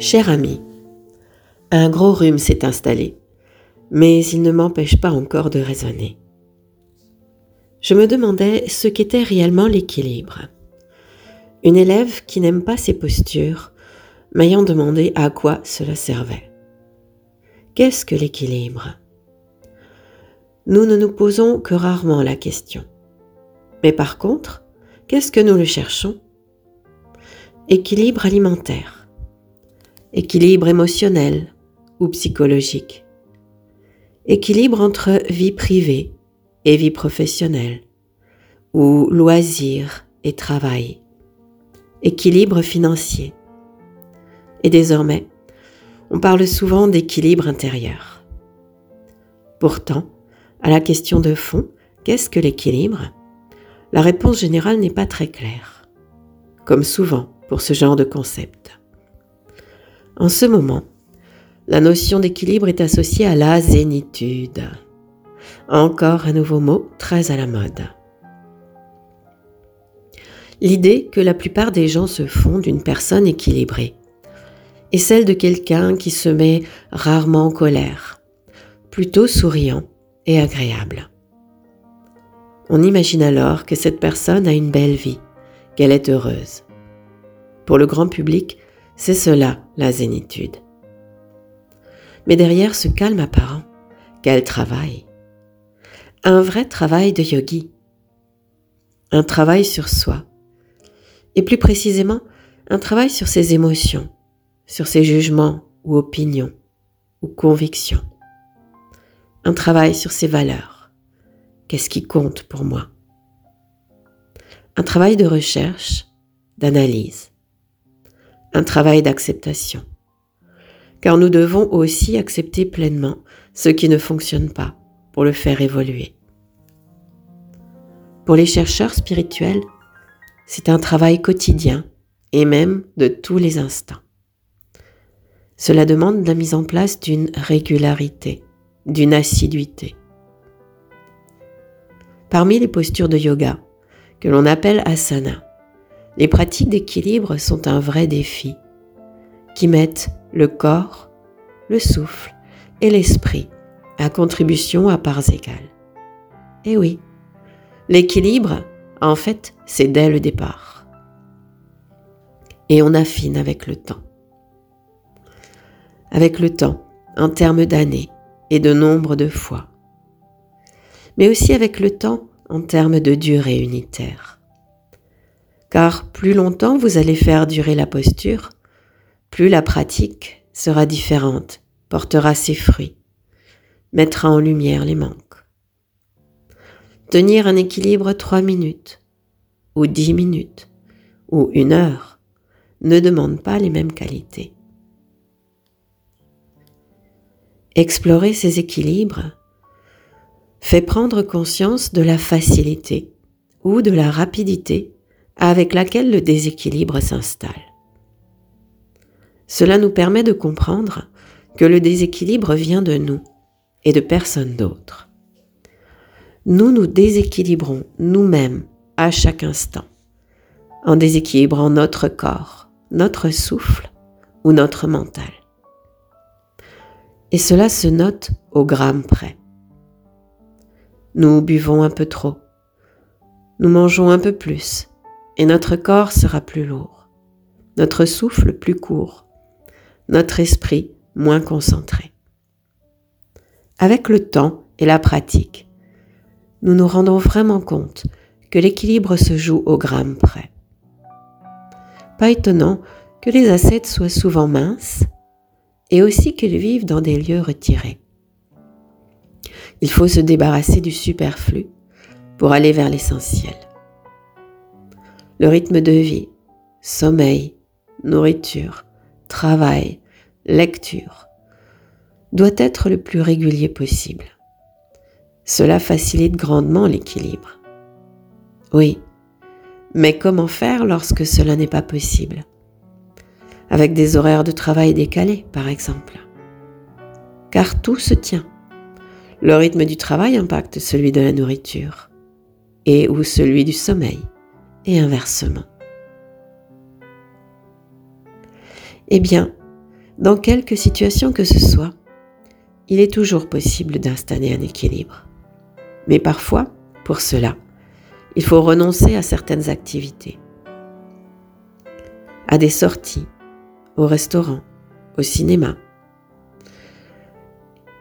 Cher ami, un gros rhume s'est installé, mais il ne m'empêche pas encore de raisonner. Je me demandais ce qu'était réellement l'équilibre. Une élève qui n'aime pas ses postures m'ayant demandé à quoi cela servait. Qu'est-ce que l'équilibre? Nous ne nous posons que rarement la question. Mais par contre, qu'est-ce que nous le cherchons? Équilibre alimentaire, équilibre émotionnel ou psychologique, équilibre entre vie privée et vie professionnelle, ou loisirs et travail, équilibre financier. Et désormais, on parle souvent d'équilibre intérieur. Pourtant, à la question de fond, qu'est-ce que l'équilibre? La réponse générale n'est pas très claire, comme souvent pour ce genre de concept. En ce moment, la notion d'équilibre est associée à la zénitude. Encore un nouveau mot très à la mode. L'idée que la plupart des gens se font d'une personne équilibrée est celle de quelqu'un qui se met rarement en colère, plutôt souriant et agréable. On imagine alors que cette personne a une belle vie, qu'elle est heureuse. Pour le grand public, c'est cela la zénitude. Mais derrière ce calme apparent, quel travail Un vrai travail de yogi. Un travail sur soi. Et plus précisément, un travail sur ses émotions, sur ses jugements ou opinions ou convictions. Un travail sur ses valeurs. Qu'est-ce qui compte pour moi? Un travail de recherche, d'analyse un travail d'acceptation. Car nous devons aussi accepter pleinement ce qui ne fonctionne pas pour le faire évoluer. Pour les chercheurs spirituels, c'est un travail quotidien et même de tous les instants. Cela demande la mise en place d'une régularité, d'une assiduité. Parmi les postures de yoga, que l'on appelle asana, les pratiques d'équilibre sont un vrai défi qui mettent le corps, le souffle et l'esprit à contribution à parts égales. Et oui, l'équilibre, en fait, c'est dès le départ. Et on affine avec le temps. Avec le temps, en termes d'années et de nombre de fois. Mais aussi avec le temps en termes de durée unitaire car plus longtemps vous allez faire durer la posture, plus la pratique sera différente, portera ses fruits, mettra en lumière les manques. Tenir un équilibre trois minutes, ou dix minutes, ou une heure, ne demande pas les mêmes qualités. Explorer ces équilibres fait prendre conscience de la facilité ou de la rapidité avec laquelle le déséquilibre s'installe. Cela nous permet de comprendre que le déséquilibre vient de nous et de personne d'autre. Nous nous déséquilibrons nous-mêmes à chaque instant, en déséquilibrant notre corps, notre souffle ou notre mental. Et cela se note au gramme près. Nous buvons un peu trop, nous mangeons un peu plus, et notre corps sera plus lourd, notre souffle plus court, notre esprit moins concentré. Avec le temps et la pratique, nous nous rendons vraiment compte que l'équilibre se joue au gramme près. Pas étonnant que les ascètes soient souvent minces et aussi qu'ils vivent dans des lieux retirés. Il faut se débarrasser du superflu pour aller vers l'essentiel le rythme de vie, sommeil, nourriture, travail, lecture, doit être le plus régulier possible. Cela facilite grandement l'équilibre. Oui, mais comment faire lorsque cela n'est pas possible? Avec des horaires de travail décalés, par exemple. Car tout se tient. Le rythme du travail impacte celui de la nourriture et ou celui du sommeil et inversement. Eh bien, dans quelque situation que ce soit, il est toujours possible d'installer un équilibre. Mais parfois, pour cela, il faut renoncer à certaines activités, à des sorties, au restaurant, au cinéma.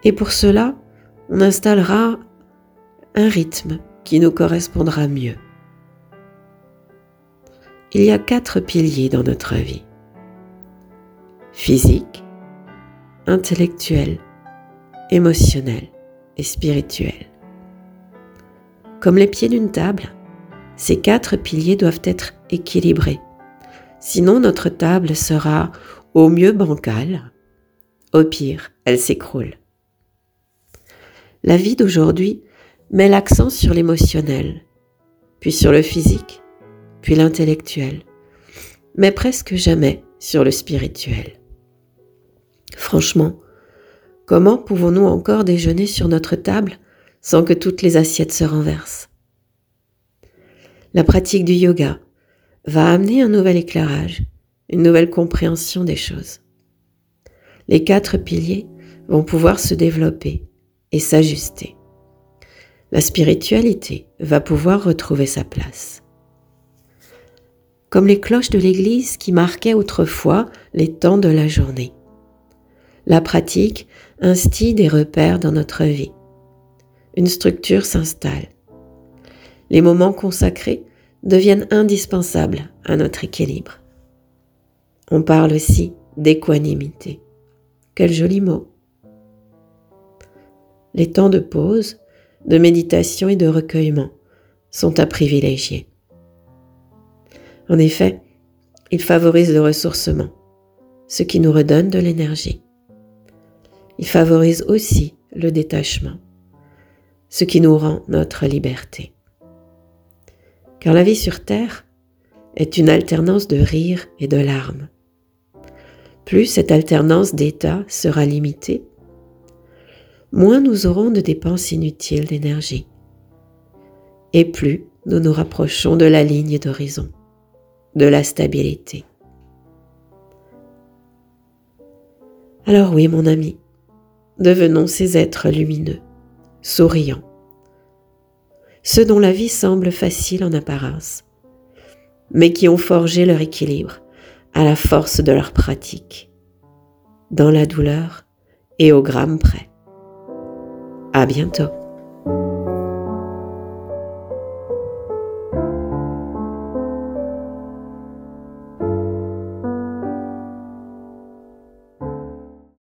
Et pour cela, on installera un rythme qui nous correspondra mieux. Il y a quatre piliers dans notre vie. Physique, intellectuel, émotionnel et spirituel. Comme les pieds d'une table, ces quatre piliers doivent être équilibrés. Sinon, notre table sera au mieux bancale, au pire, elle s'écroule. La vie d'aujourd'hui met l'accent sur l'émotionnel, puis sur le physique, puis l'intellectuel, mais presque jamais sur le spirituel. Franchement, comment pouvons-nous encore déjeuner sur notre table sans que toutes les assiettes se renversent? La pratique du yoga va amener un nouvel éclairage, une nouvelle compréhension des choses. Les quatre piliers vont pouvoir se développer et s'ajuster. La spiritualité va pouvoir retrouver sa place. Comme les cloches de l'église qui marquaient autrefois les temps de la journée. La pratique instille des repères dans notre vie. Une structure s'installe. Les moments consacrés deviennent indispensables à notre équilibre. On parle aussi d'équanimité. Quel joli mot. Les temps de pause, de méditation et de recueillement sont à privilégier. En effet, ils favorisent le ressourcement, ce qui nous redonne de l'énergie. Ils favorisent aussi le détachement, ce qui nous rend notre liberté. Car la vie sur Terre est une alternance de rire et de larmes. Plus cette alternance d'état sera limitée, moins nous aurons de dépenses inutiles d'énergie. Et plus nous nous rapprochons de la ligne d'horizon, de la stabilité. Alors oui, mon ami, devenons ces êtres lumineux, souriants, ceux dont la vie semble facile en apparence, mais qui ont forgé leur équilibre à la force de leur pratique, dans la douleur et au gramme près. À bientôt.